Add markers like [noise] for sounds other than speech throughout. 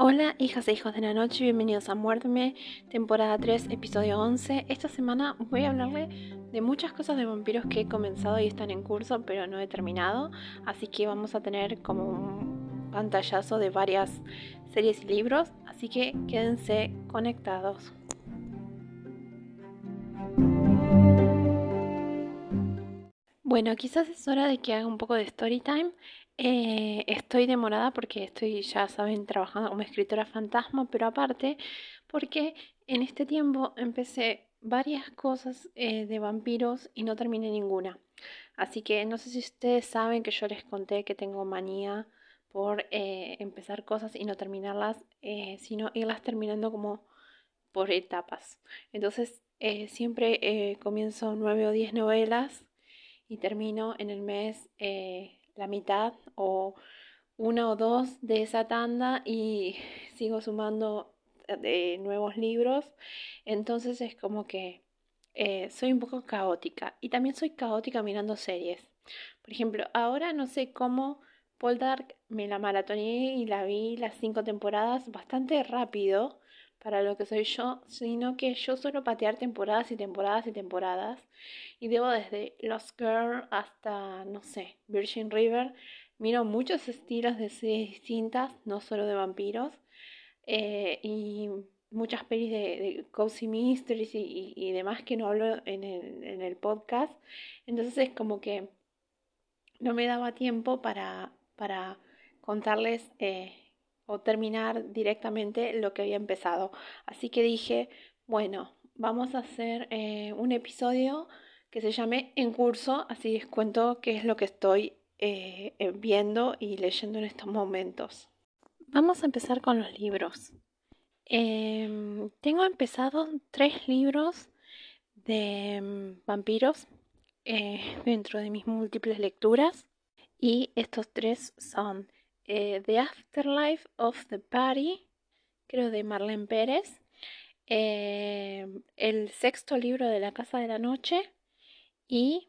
Hola, hijas e hijos de la noche, bienvenidos a Muérdeme, temporada 3, episodio 11. Esta semana voy a hablarle de muchas cosas de vampiros que he comenzado y están en curso, pero no he terminado. Así que vamos a tener como un pantallazo de varias series y libros, así que quédense conectados. Bueno, quizás es hora de que haga un poco de story time. Eh, estoy demorada porque estoy, ya saben, trabajando como escritora fantasma, pero aparte porque en este tiempo empecé varias cosas eh, de vampiros y no terminé ninguna. Así que no sé si ustedes saben que yo les conté que tengo manía por eh, empezar cosas y no terminarlas, sino irlas terminando como por etapas. Entonces siempre comienzo nueve o diez novelas y termino en el mes la mitad o una o dos de esa tanda y [laughs] sigo sumando eh, de nuevos libros. Entonces es como que eh, soy un poco caótica y también soy caótica mirando series. Por ejemplo, ahora no sé cómo Poldark me la maratoneé y la vi las cinco temporadas bastante rápido para lo que soy yo, sino que yo suelo patear temporadas y temporadas y temporadas. Y debo desde Lost Girl hasta, no sé, Virgin River. Miro muchos estilos de series distintas, no solo de vampiros. Eh, y muchas pelis de, Cozy Mysteries y, demás que no hablo en el, en el podcast. Entonces es como que no me daba tiempo para, para contarles eh, o terminar directamente lo que había empezado. Así que dije, bueno, vamos a hacer eh, un episodio que se llame En curso, así les cuento qué es lo que estoy eh, eh, viendo y leyendo en estos momentos. Vamos a empezar con los libros. Em, tengo empezado tres libros de mm, vampiros dentro de mis múltiples lecturas y estos tres son eh, the Afterlife of the Party, creo de Marlene Pérez, eh, el sexto libro de La Casa de la Noche y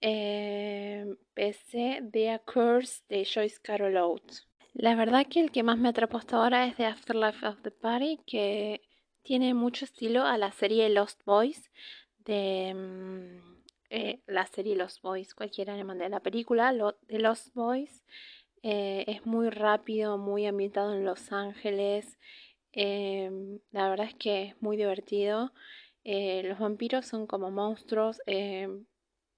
eh, PC The Curse de Joyce Carol Oates. La verdad que el que más me atrapó hasta ahora es The Afterlife of the Party, que tiene mucho estilo a la serie Lost Boys de mm, la serie Lost Boys, cualquiera le mandé la película de Lost Boys eh, es muy rápido, muy ambientado en Los Ángeles. Em, la verdad es que es muy divertido. Eh, los vampiros son como monstruos. Em,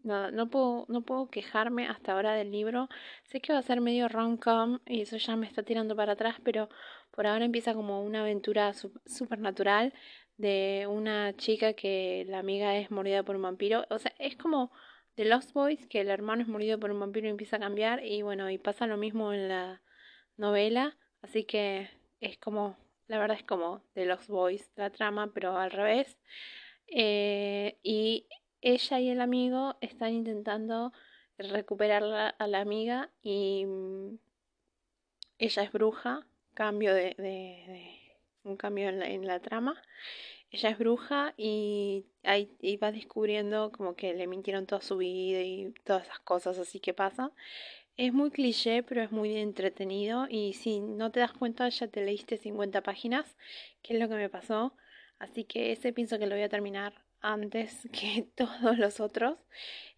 no, no, puedo, no puedo quejarme hasta ahora del libro. Sé que va a ser medio rom-com y eso ya me está tirando para atrás, pero por ahora empieza como una aventura supernatural de una chica que la amiga es mordida por un vampiro. O sea, es como de Lost Boys, que el hermano es morido por un vampiro y empieza a cambiar, y bueno, y pasa lo mismo en la novela, así que es como, la verdad es como de Lost Boys la trama, pero al revés. Eh, y ella y el amigo están intentando recuperar a la amiga y mm, ella es bruja, cambio de, de, un cambio en la, en la trama ella es bruja y, ahí, va descubriendo como que le mintieron toda su vida y todas esas cosas así que pasa. Es muy cliché, pero es muy entretenido y si no te das cuenta ya te leíste 50 páginas, que es lo que me pasó. Así que ese pienso que lo voy a terminar antes [laughs] que todos los otros.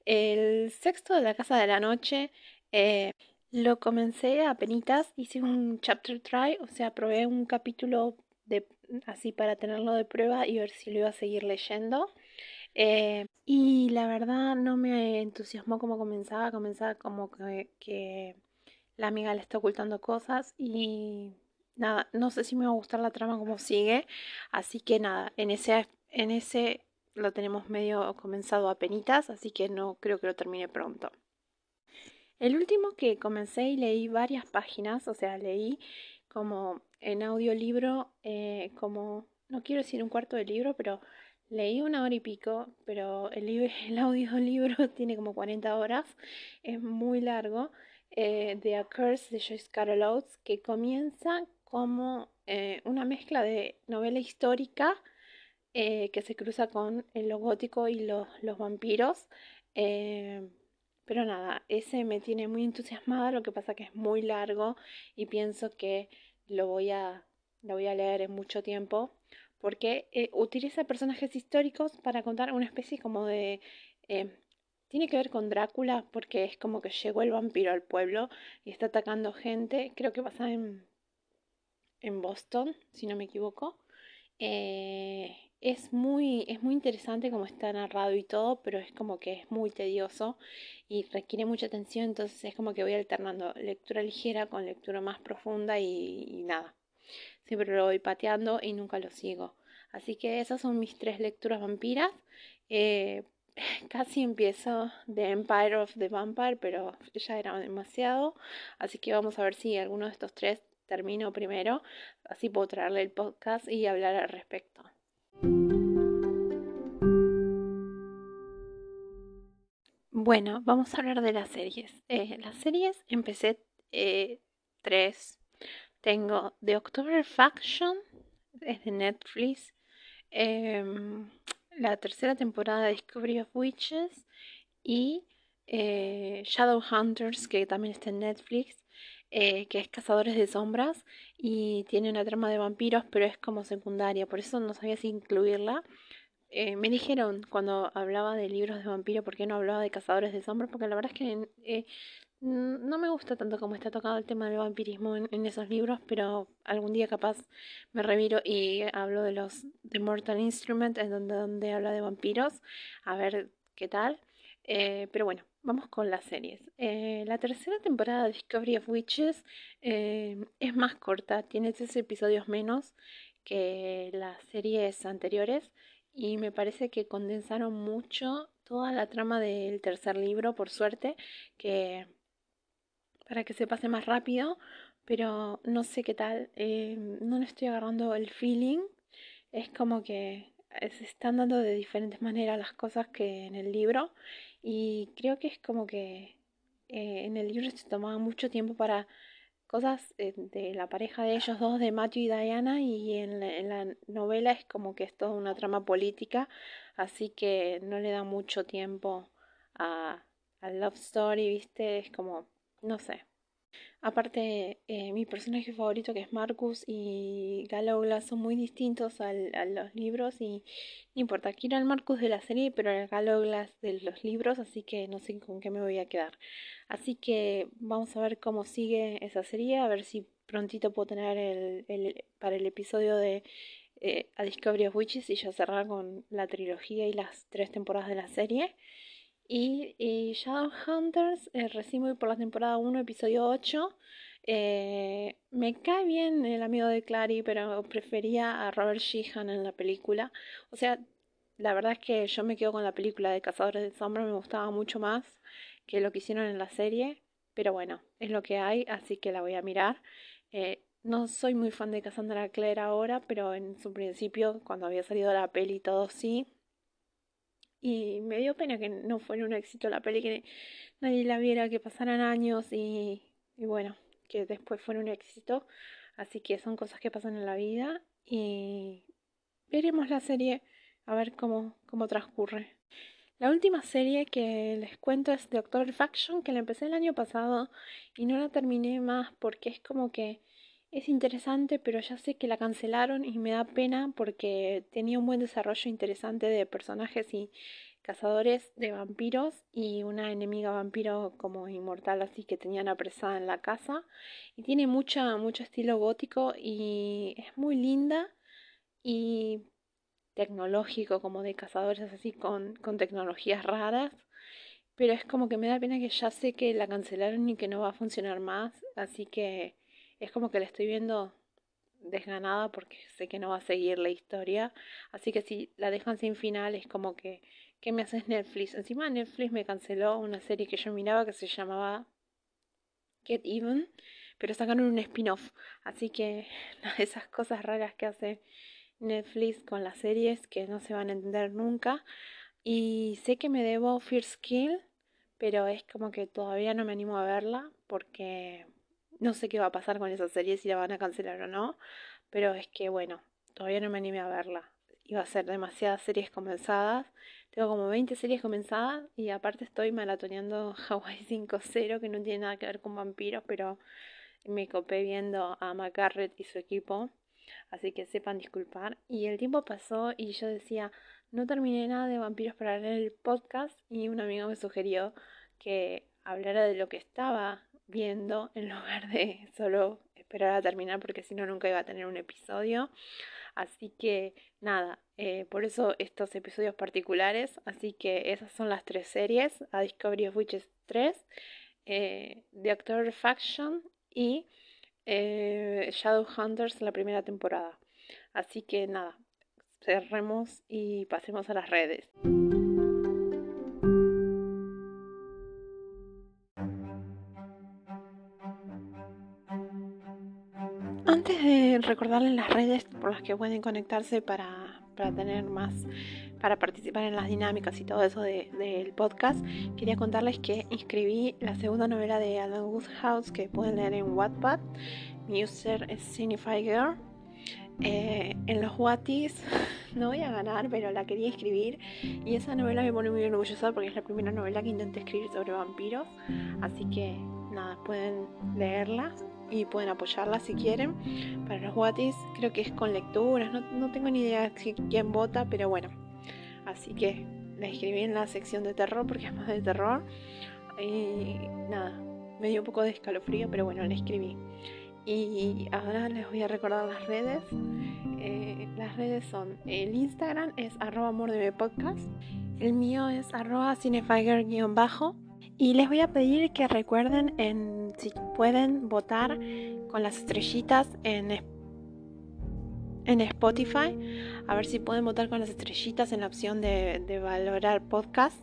El sexto de la Casa de la Noche eh, lo comencé a penitas, hice un chapter try, o sea, probé un capítulo así para tenerlo de prueba y ver si lo iba a seguir leyendo. Eh, y la verdad no me entusiasmó como comenzaba, comenzaba como que, la amiga le está ocultando cosas y nada, no sé si me va a gustar la trama como sigue, así que nada, en ese, en ese lo tenemos medio comenzado a penitas, así que no creo que lo termine pronto. El último que comencé y leí varias páginas, o sea, leí como en audiolibro, eh, como, no quiero decir un cuarto de libro, pero leí una hora y pico, pero el, [laughs] el audiolibro [laughs] tiene como 40 horas, es muy largo, eh, The A Curse de Joyce Carol Oates, que comienza como eh, una mezcla de novela histórica que se cruza con lo gótico y los, los vampiros. pero nada, ese me tiene muy entusiasmada, lo que pasa que es muy largo y pienso que lo voy a, lo voy a leer en mucho tiempo porque eh, utiliza personajes históricos para contar una especie como de... Eh, tiene que ver con Drácula porque es como que llegó el vampiro al pueblo y está atacando gente, creo que pasa en, en Boston, si no me equivoco. Eh, es muy, es muy interesante como está narrado y todo, pero es como que es muy tedioso y requiere mucha atención, entonces es como que voy alternando lectura ligera con lectura más profunda y nada siempre lo voy pateando y nunca lo sigo. Así que esas son mis tres lecturas vampiras. Eh, [laughs] casi empiezo The Empire of the Vampire, pero ya era demasiado. Así que vamos a ver si alguno de estos tres termino primero. Así puedo traerle el podcast y hablar al respecto. Bueno, vamos a hablar de las series. Eh, las series empecé eh, tres tengo The October Faction, es de Netflix. Em, la tercera temporada de Discovery of Witches y eh, Shadowhunters, que también está en Netflix, que es Cazadores de Sombras y tiene una trama de vampiros, pero es como secundaria, por eso no sabía si incluirla. Eh, me dijeron cuando hablaba de libros de vampiros por qué no hablaba de Cazadores de Sombras, porque la verdad es que eh, no me gusta tanto como está tocado el tema del vampirismo en, esos libros, pero algún día capaz me reviro y hablo de los The Mortal Instrument, en donde, habla de vampiros, a ver qué tal. Eh, pero bueno, vamos con las series. La tercera temporada de Discovery of Witches es más corta, tiene tres episodios menos que las series anteriores y me parece que condensaron mucho toda la trama del tercer libro, por suerte, que para que se pase más rápido, pero no sé qué tal, eh, no le estoy agarrando el feeling, es como que se están dando de diferentes maneras las cosas que en el libro y creo que es como que eh, en el libro se tomaba mucho tiempo para cosas eh, de la pareja de ellos dos, de Matthew y Diana, y en la, novela es como que es toda una trama política, así que no le da mucho tiempo a, a Love Story, ¿viste? Es como no sé. Aparte, eh, mi personaje favorito que es Marcus y Galoglas son muy distintos al, a los libros y no importa, quiero al Marcus de la serie, pero al Galoglas de los libros, así que no sé con qué me voy a quedar. Así que vamos a ver cómo sigue esa serie, a ver si prontito puedo tener el, el para el episodio de eh, A Discovery of Witches y ya cerrar con la trilogía y las tres temporadas de la serie. Y, y Shadowhunters, eh, recién voy por la temporada 1, episodio 8. Eh, me cae bien el amigo de Clary, pero prefería a Robert Sheehan en la película. O sea, la verdad es que yo me quedo con la película de Cazadores de Sombra, me gustaba mucho más que lo que hicieron en la serie. Pero bueno, es lo que hay, así que la voy a mirar. Eh, no soy muy fan de Cassandra Clare ahora, pero en su principio, cuando había salido la peli todo, sí. Y me dio pena que no fuera un éxito la peli, que nadie la viera, que pasaran años y, y bueno, que después fuera un éxito. Así que son cosas que pasan en la vida y veremos la serie a ver cómo, cómo transcurre. La última serie que les cuento es Doctor Faction, que la empecé el año pasado y no la terminé más porque es como que es interesante, pero ya sé que la cancelaron y me da pena porque tenía un buen desarrollo interesante de personajes y cazadores de vampiros y una enemiga vampiro como inmortal así que tenían apresada en la casa. Y tiene mucha mucho estilo gótico y es muy linda y tecnológico como de cazadores así con, con tecnologías raras. Pero es como que me da pena que ya sé que la cancelaron y que no va a funcionar más así que es como que la estoy viendo desganada porque sé que no va a seguir la historia. Así que si la dejan sin final es como que, ¿qué me haces Netflix? Encima Netflix me canceló una serie que yo miraba que se llamaba Get Even, pero sacaron un spin-off. Así que [laughs] esas cosas raras que hace Netflix con las series que no se van a entender nunca. Y sé que me debo First Kill, pero es como que todavía no me animo a verla porque no sé qué va a pasar con esa serie, si la van a cancelar o no, pero es que bueno, todavía no me animé a verla. Iba a ser demasiadas series comenzadas. Tengo como 20 series comenzadas y aparte estoy maratoneando [laughs] Hawaii 5.0 que no tiene nada que ver con vampiros, pero me copé viendo a McGarrett y su equipo, así que sepan disculpar. Y el tiempo pasó y yo decía, no terminé nada de vampiros para leer el podcast y un amigo me sugirió que hablara de lo que estaba viendo en lugar de solo esperar a terminar porque si no nunca iba a tener un episodio. Así que nada, eh, por eso estos episodios particulares. Así que esas son las tres series: A Discovery of Witches 3, eh, The Actor Faction y eh, Shadowhunters, la primera temporada. Así que nada, cerremos y pasemos a las redes. Recordarles las redes por las que pueden conectarse para, tener más, para participar en las dinámicas y todo eso del podcast, quería contarles que inscribí la segunda novela de Alan Woodhouse que pueden leer en Wattpad. Mi user es Signify Girl. Eh, en los Watties [laughs] no voy a ganar, pero la quería escribir y esa novela me pone muy orgullosa porque es la primera novela que intenté escribir sobre vampiros. Así que nada, pueden leerla y pueden apoyarla si quieren. Para los Watties creo que es con lecturas, no, tengo ni idea de quién vota, pero bueno. Así que la escribí en la sección de terror porque es más de terror. Y nada, me dio un poco de escalofrío, pero bueno, la escribí. Y ahora les voy a recordar las redes. Eh, las redes son, el Instagram es arroba podcast, el mío es arroba cinefiger-bajo y les voy a pedir que recuerden en, si pueden votar con las estrellitas en, en Spotify. A ver si pueden votar con las estrellitas en la opción de, de valorar podcast.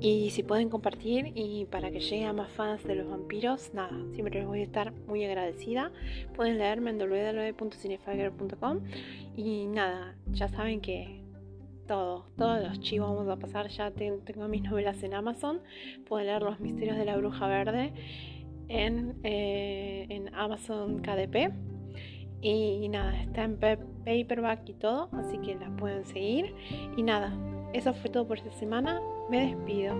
Y si pueden compartir y para que llegue a más fans de los vampiros, nada, siempre les voy a estar muy agradecida. Pueden leerme en www.cinefager.com y nada, ya saben que todo, todos los chivos vamos a pasar. Ya tengo mis novelas en Amazon. Pueden leer Los Misterios de la Bruja Verde en, eh, en Amazon KDP. Y nada, está en paperback y todo, así que las pueden seguir. Y nada, eso fue todo por esta semana. Me despido.